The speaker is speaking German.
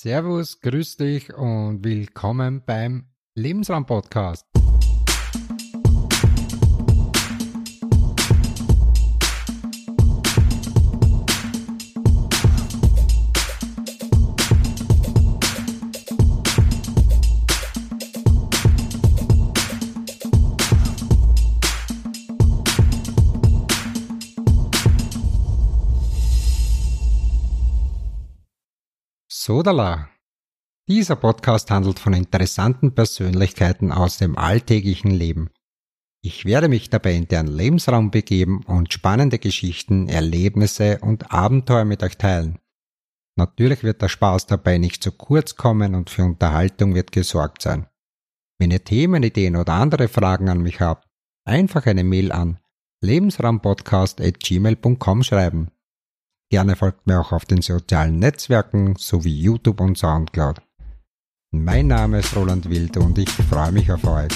Servus, grüß dich und willkommen beim Lebensraum Podcast. Sodala. Dieser Podcast handelt von interessanten Persönlichkeiten aus dem alltäglichen Leben. Ich werde mich dabei in deren Lebensraum begeben und spannende Geschichten, Erlebnisse und Abenteuer mit euch teilen. Natürlich wird der Spaß dabei nicht zu kurz kommen und für Unterhaltung wird gesorgt sein. Wenn ihr Themenideen oder andere Fragen an mich habt, einfach eine Mail an lebensraumpodcast.gmail.com schreiben. Gerne folgt mir auch auf den sozialen Netzwerken sowie YouTube und Soundcloud. Mein Name ist Roland Wild und ich freue mich auf euch.